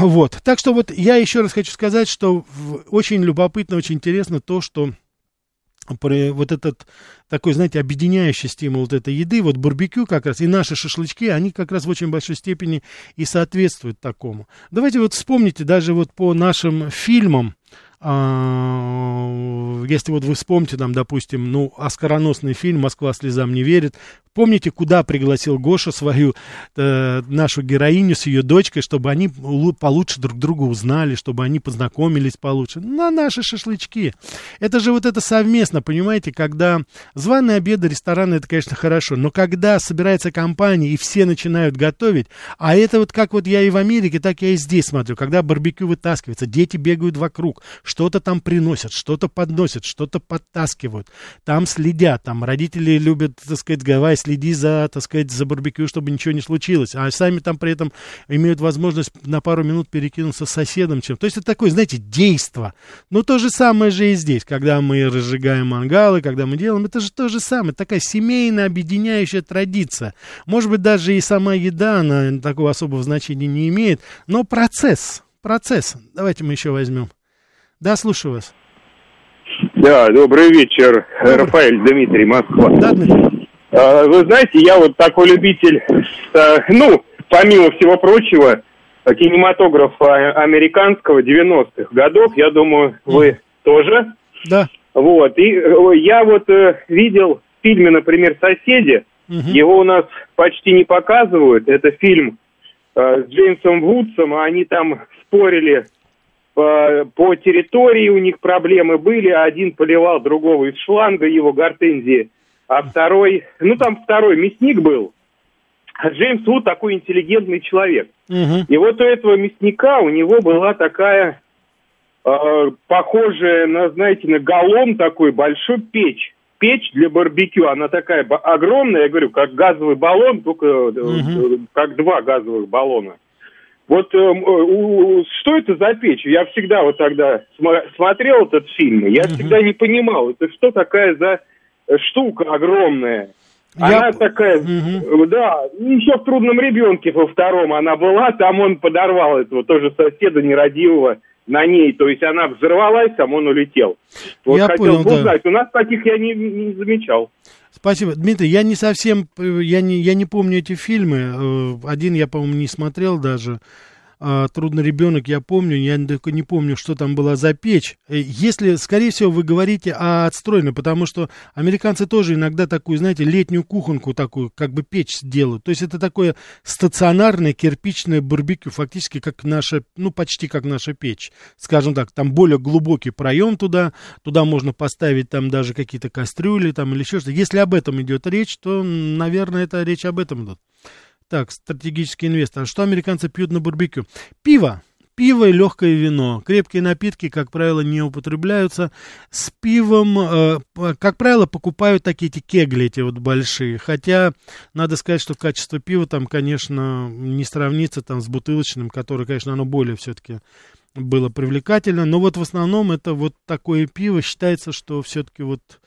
Вот. Так что вот я еще раз хочу сказать, что очень любопытно, очень интересно то, что про вот этот такой, знаете, объединяющий стимул вот этой еды, вот барбекю как раз, и наши шашлычки, они как раз в очень большой степени и соответствуют такому. Давайте вот вспомните даже вот по нашим фильмам, если вот вы вспомните, там, допустим, ну, оскароносный фильм «Москва слезам не верит», Помните, куда пригласил Гоша свою э, нашу героиню с ее дочкой, чтобы они получше друг друга узнали, чтобы они познакомились получше? На наши шашлычки. Это же вот это совместно, понимаете, когда званые обеды, рестораны, это, конечно, хорошо, но когда собирается компания и все начинают готовить, а это вот как вот я и в Америке, так я и здесь смотрю, когда барбекю вытаскивается, дети бегают вокруг, что-то там приносят, что-то подносят, что-то подтаскивают, там следят, там родители любят, так сказать, гавайи следи за, так сказать, за барбекю, чтобы ничего не случилось. А сами там при этом имеют возможность на пару минут перекинуться с соседом чем. То есть это такое, знаете, действо. Но то же самое же и здесь, когда мы разжигаем мангалы, когда мы делаем, это же то же самое. Такая семейная объединяющая традиция. Может быть, даже и сама еда, она такого особого значения не имеет, но процесс, процесс. Давайте мы еще возьмем. Да, слушаю вас. Да, добрый вечер, добрый. Рафаэль Дмитрий, Москва. Да, Дмитрий. А, вы знаете, я вот такой любитель, э, ну, помимо всего прочего, кинематографа американского 90-х годов. Я думаю, вы тоже. Да. Вот. И э, я вот э, видел в фильме, например, «Соседи». Угу. Его у нас почти не показывают. Это фильм с Джеймсом Вудсом. Они там спорили по, по территории, у них проблемы были. Один поливал другого из шланга, его гортензии – а второй, ну там второй мясник был, а Джеймс Вуд такой интеллигентный человек. Угу. И вот у этого мясника у него была такая, э, похожая на, знаете, на галлон такой большой печь. Печь для барбекю, она такая огромная, я говорю, как газовый баллон, только угу. как два газовых баллона. Вот э, э, что это за печь? Я всегда вот тогда см- смотрел этот фильм, я угу. всегда не понимал, это что такая за штука огромная. Она Я... такая, угу. да, еще в трудном ребенке во втором она была, там он подорвал этого тоже соседа нерадивого на ней, то есть она взорвалась, там он улетел. Вот я хотел понял, бы узнать, да. у нас таких я не, не замечал. Спасибо. Дмитрий, я не совсем, я не, я не помню эти фильмы, э, один я, по-моему, не смотрел даже, а, «Трудный ребенок», я помню, я только не помню, что там была за печь. Э, если, скорее всего, вы говорите о отстроенной, потому что американцы тоже иногда такую, знаете, летнюю кухонку такую, как бы печь делают. То есть это такое стационарное кирпичное барбекю, фактически как наша, ну, почти как наша печь. Скажем так, там более глубокий проем туда, туда можно поставить там даже какие-то кастрюли там или еще что-то. Если об этом идет речь, то, наверное, это речь об этом идет. Так, стратегический инвестор. Что американцы пьют на барбекю? Пиво. Пиво и легкое вино. Крепкие напитки, как правило, не употребляются. С пивом, э, как правило, покупают такие эти кегли, эти вот большие. Хотя, надо сказать, что качество пива там, конечно, не сравнится там с бутылочным, которое, конечно, оно более все-таки было привлекательно. Но вот в основном это вот такое пиво считается, что все-таки вот а,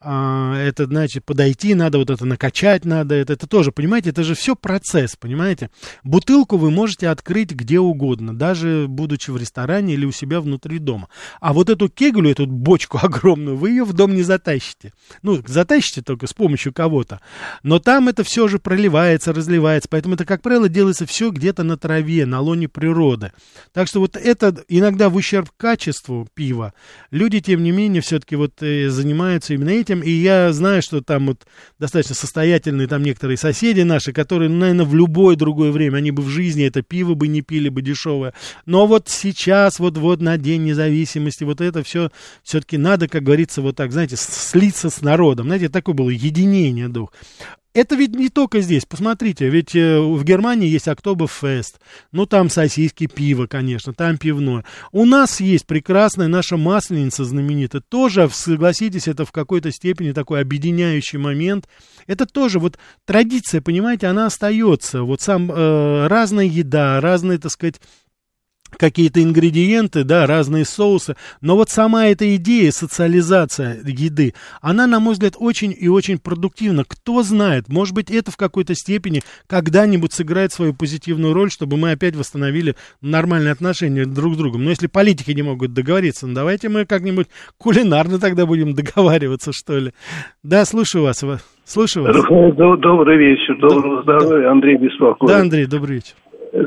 это, значит, подойти надо, вот это накачать надо, это, это тоже, понимаете, это же все процесс, понимаете. Бутылку вы можете открыть где угодно, даже будучи в ресторане или у себя внутри дома. А вот эту кеглю, эту бочку огромную, вы ее в дом не затащите. Ну, затащите только с помощью кого-то. Но там это все же проливается, разливается, поэтому это, как правило, делается все где-то на траве, на лоне природы. Так что вот это иногда в ущерб качеству пива. Люди, тем не менее, все-таки вот э, занимаются именно этим, этим, и я знаю, что там вот достаточно состоятельные там некоторые соседи наши, которые, ну, наверное, в любое другое время, они бы в жизни это пиво бы не пили бы дешевое, но вот сейчас, вот, вот на День независимости, вот это все, все-таки надо, как говорится, вот так, знаете, слиться с народом, знаете, такое было единение дух. Это ведь не только здесь, посмотрите, ведь э, в Германии есть Октоберфест, ну там сосиски, пиво, конечно, там пивное. У нас есть прекрасная наша масленица знаменитая, тоже, согласитесь, это в какой-то степени такой объединяющий момент. Это тоже вот традиция, понимаете, она остается. Вот сам э, разная еда, разные, так сказать, какие-то ингредиенты, да, разные соусы, но вот сама эта идея, социализация еды, она, на мой взгляд, очень и очень продуктивна. Кто знает, может быть, это в какой-то степени когда-нибудь сыграет свою позитивную роль, чтобы мы опять восстановили нормальные отношения друг с другом. Но если политики не могут договориться, ну давайте мы как-нибудь кулинарно тогда будем договариваться, что ли. Да, слушаю вас. Слушаю вас. Добрый вечер, доброго здоровья, Андрей беспокоит. Да, Андрей, добрый вечер.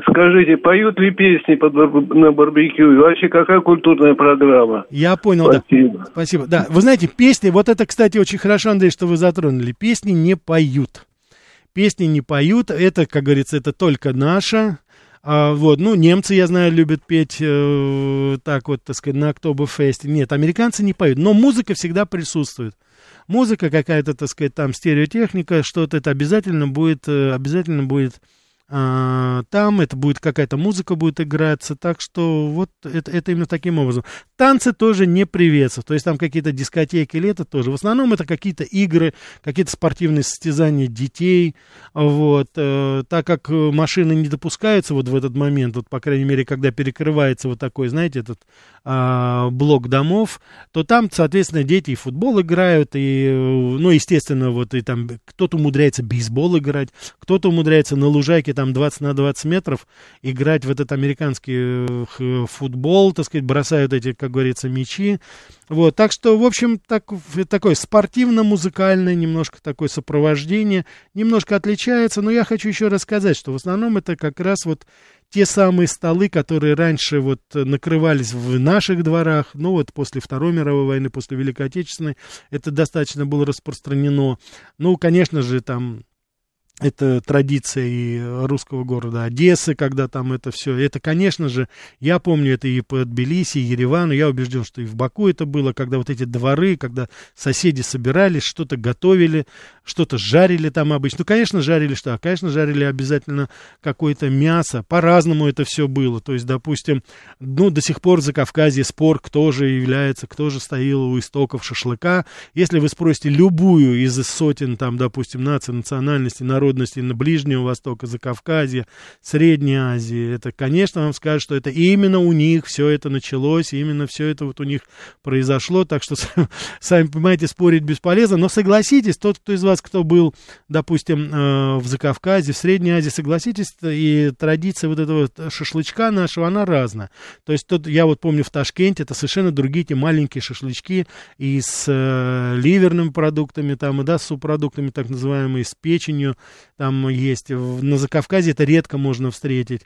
Скажите, поют ли песни под, на барбекю? И вообще, какая культурная программа? Я понял, Спасибо. да. Спасибо. Да, вы знаете, песни, вот это, кстати, очень хорошо, Андрей, что вы затронули. Песни не поют. Песни не поют, это, как говорится, это только наша. А, вот, ну, немцы, я знаю, любят петь э, так вот, так сказать, на Октоберфесте. Нет, американцы не поют, но музыка всегда присутствует. Музыка какая-то, так сказать, там стереотехника, что-то это обязательно будет, э, обязательно будет там это будет какая-то музыка будет играться, так что вот это, это именно таким образом. Танцы тоже не приветствуют, то есть там какие-то дискотеки или это тоже. В основном это какие-то игры, какие-то спортивные состязания детей, вот, э, так как машины не допускаются вот в этот момент, вот, по крайней мере, когда перекрывается вот такой, знаете, этот э, блок домов, то там, соответственно, дети и футбол играют, и, ну, естественно, вот, и там кто-то умудряется бейсбол играть, кто-то умудряется на лужайке там там 20 на 20 метров играть в этот американский э, футбол, так сказать, бросают эти, как говорится, мячи. Вот, так что, в общем, так, такое спортивно-музыкальное немножко такое сопровождение, немножко отличается, но я хочу еще рассказать, что в основном это как раз вот те самые столы, которые раньше вот накрывались в наших дворах, ну вот после Второй мировой войны, после Великой Отечественной, это достаточно было распространено. Ну, конечно же, там это традиция и русского города Одессы, когда там это все. Это, конечно же, я помню это и по Тбилиси, и Еревану. Я убежден, что и в Баку это было, когда вот эти дворы, когда соседи собирались, что-то готовили, что-то жарили там обычно. Ну, конечно, жарили что? Конечно, жарили обязательно какое-то мясо. По-разному это все было. То есть, допустим, ну, до сих пор за Кавказе спор, кто же является, кто же стоял у истоков шашлыка. Если вы спросите любую из сотен, там, допустим, наций, национальностей, народности на Ближнего Востока, Закавказья, Средней Азии, это, конечно, вам скажут, что это именно у них все это началось, именно все это вот у них произошло, так что, сами понимаете, спорить бесполезно, но согласитесь, тот, кто из вас, кто был, допустим, э, в Закавказье, в Средней Азии, согласитесь, и традиция вот этого шашлычка нашего, она разная. То есть, тот, я вот помню в Ташкенте, это совершенно другие эти маленькие шашлычки и с э, ливерными продуктами, там, и да, с субпродуктами, так называемые, с печенью, там есть. На Закавказье это редко можно встретить.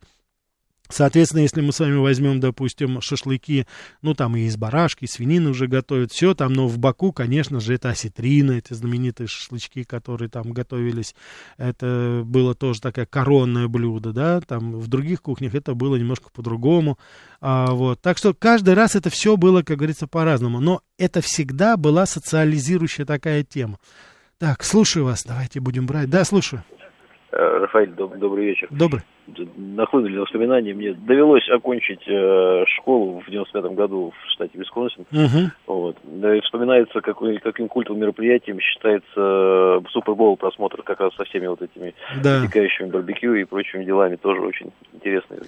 Соответственно, если мы с вами возьмем, допустим, шашлыки, ну, там и из барашки, и свинины уже готовят, все там, но в Баку, конечно же, это осетрина, эти знаменитые шашлычки, которые там готовились, это было тоже такое коронное блюдо, да, там в других кухнях это было немножко по-другому, а, вот, так что каждый раз это все было, как говорится, по-разному, но это всегда была социализирующая такая тема. Так, слушаю вас, давайте будем брать. Да, слушаю. Э, Рафаэль, доб- добрый вечер. Добрый. Нахлынули воспоминания. Мне довелось окончить э, школу в 95 году в штате Висконсин. Угу. Вот. Да и вспоминается, какой, каким культовым мероприятием считается э, Супербол просмотр как раз со всеми вот этими Да. вытекающими барбекю и прочими делами. Тоже очень интересное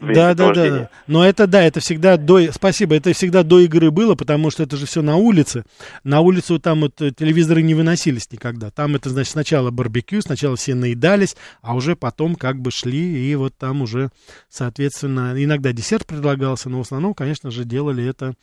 Да, да, да, да. Но это да, это всегда до, спасибо, это всегда до игры было, потому что это же все на улице. На улицу там вот э, телевизоры не выносились никогда. Там это значит сначала барбекю, сначала все наедались, а уже потом как бы шли и вот там уже, соответственно, иногда десерт предлагался, но в основном, конечно же, делали это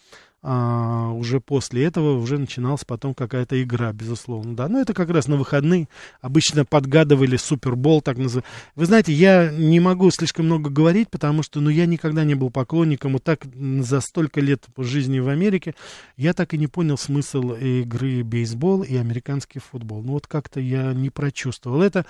а, уже после этого уже начиналась потом какая-то игра, безусловно, да. Но это как раз на выходные обычно подгадывали Супербол, так называемый. Вы знаете, я не могу слишком много говорить, потому что, ну, я никогда не был поклонником, вот так за столько лет жизни в Америке, я так и не понял смысл игры бейсбол и американский футбол. Ну, вот как-то я не прочувствовал. Это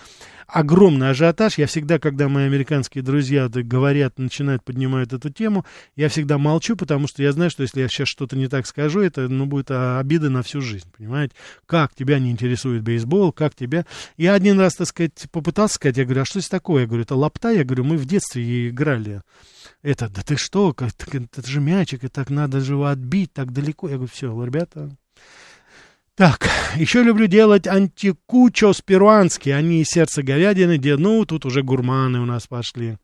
огромный ажиотаж. Я всегда, когда мои американские друзья говорят, начинают, поднимают эту тему, я всегда молчу, потому что я знаю, что если я сейчас что-то не так скажу, это, ну, будет а, обида на всю жизнь, понимаете? Как тебя не интересует бейсбол, как тебя... Я один раз, так сказать, попытался сказать, я говорю, а что это такое? Я говорю, это лапта, я говорю, мы в детстве играли. Это, да ты что, как, это же мячик, и так надо же его отбить так далеко. Я говорю, все, ребята, так, еще люблю делать антикучос перуанский. Они из сердца говядины, где, ну, тут уже гурманы у нас пошли.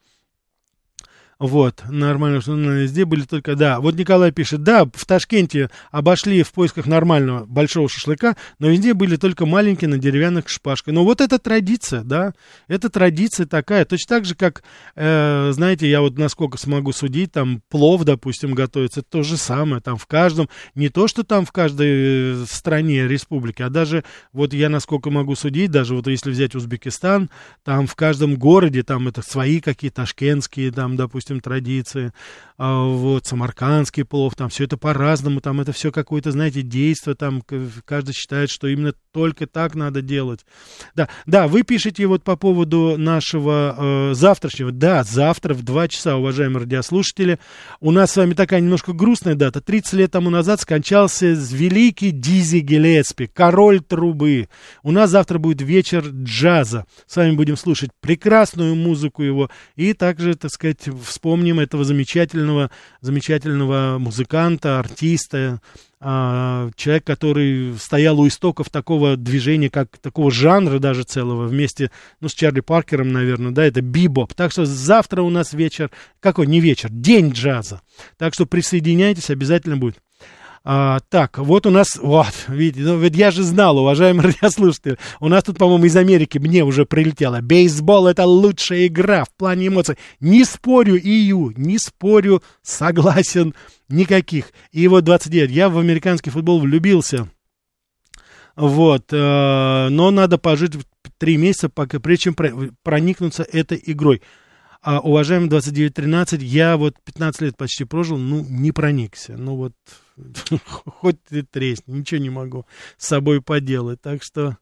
Вот, нормально, что ну, везде были только, да. Вот Николай пишет, да, в Ташкенте обошли в поисках нормального большого шашлыка, но везде были только маленькие на деревянных шпажках. Но вот это традиция, да, это традиция такая. Точно так же, как, э, знаете, я вот насколько смогу судить, там плов, допустим, готовится, то же самое, там в каждом, не то, что там в каждой э, стране, республике, а даже, вот я насколько могу судить, даже вот если взять Узбекистан, там в каждом городе, там это свои какие-то ташкентские, там, допустим, традиции, а, вот, самаркандский плов, там все это по-разному, там это все какое-то, знаете, действие, там каждый считает, что именно только так надо делать. Да, да, вы пишете вот по поводу нашего э, завтрашнего. Да, завтра в 2 часа, уважаемые радиослушатели, у нас с вами такая немножко грустная дата. 30 лет тому назад скончался великий Дизи Гелеспи, король трубы. У нас завтра будет вечер джаза. С вами будем слушать прекрасную музыку его и также, так сказать, вспомним этого замечательного, замечательного музыканта, артиста, а, человек, который стоял у истоков такого движения, как такого жанра даже целого, вместе, ну, с Чарли Паркером, наверное, да, это бибоп. Так что завтра у нас вечер, какой, не вечер, день джаза. Так что присоединяйтесь, обязательно будет. А, так, вот у нас, вот, видите, ну, ведь я же знал, уважаемые радиослушатели, у нас тут, по-моему, из Америки мне уже прилетело. Бейсбол это лучшая игра в плане эмоций. Не спорю, ию, не спорю, согласен, никаких. И вот 29, я в американский футбол влюбился. Вот, э, но надо пожить три месяца, пока, прежде чем про- проникнуться этой игрой. А, уважаемый 2913, я вот 15 лет почти прожил, ну, не проникся. Ну, вот, хоть ты тресни, ничего не могу с собой поделать. Так что,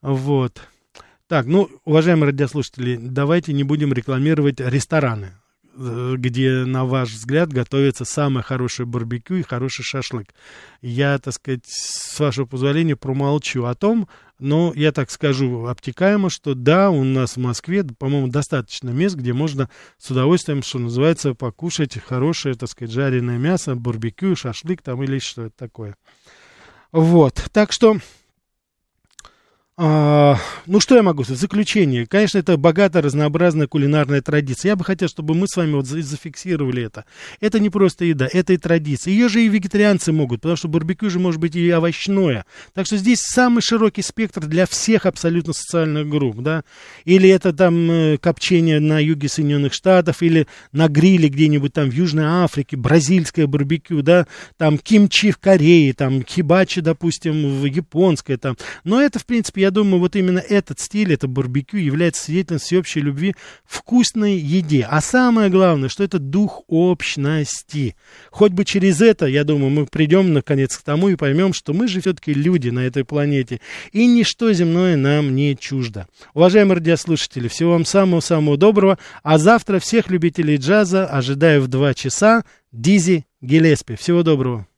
вот. Так, ну, уважаемые радиослушатели, давайте не будем рекламировать рестораны, где, на ваш взгляд, готовится самое хорошее барбекю и хороший шашлык. Я, так сказать, с вашего позволения промолчу о том, но я так скажу обтекаемо, что да, у нас в Москве, по-моему, достаточно мест, где можно с удовольствием, что называется, покушать хорошее, так сказать, жареное мясо, барбекю, шашлык там или что это такое. Вот, так что... А, ну, что я могу сказать? Заключение. Конечно, это богатая, разнообразная кулинарная традиция. Я бы хотел, чтобы мы с вами вот за- зафиксировали это. Это не просто еда, это и традиция. Ее же и вегетарианцы могут, потому что барбекю же может быть и овощное. Так что здесь самый широкий спектр для всех абсолютно социальных групп, да. Или это там э, копчение на юге Соединенных Штатов, или на гриле где-нибудь там в Южной Африке, бразильское барбекю, да, там кимчи в Корее, там хибачи, допустим, в японское там. Но это, в принципе, я думаю, вот именно этот стиль, это барбекю, является свидетельством всеобщей любви вкусной еде. А самое главное, что это дух общности. Хоть бы через это, я думаю, мы придем наконец к тому и поймем, что мы же все-таки люди на этой планете, и ничто земное нам не чуждо. Уважаемые радиослушатели, всего вам самого-самого доброго, а завтра всех любителей джаза ожидаю в 2 часа Дизи Гелеспи. Всего доброго.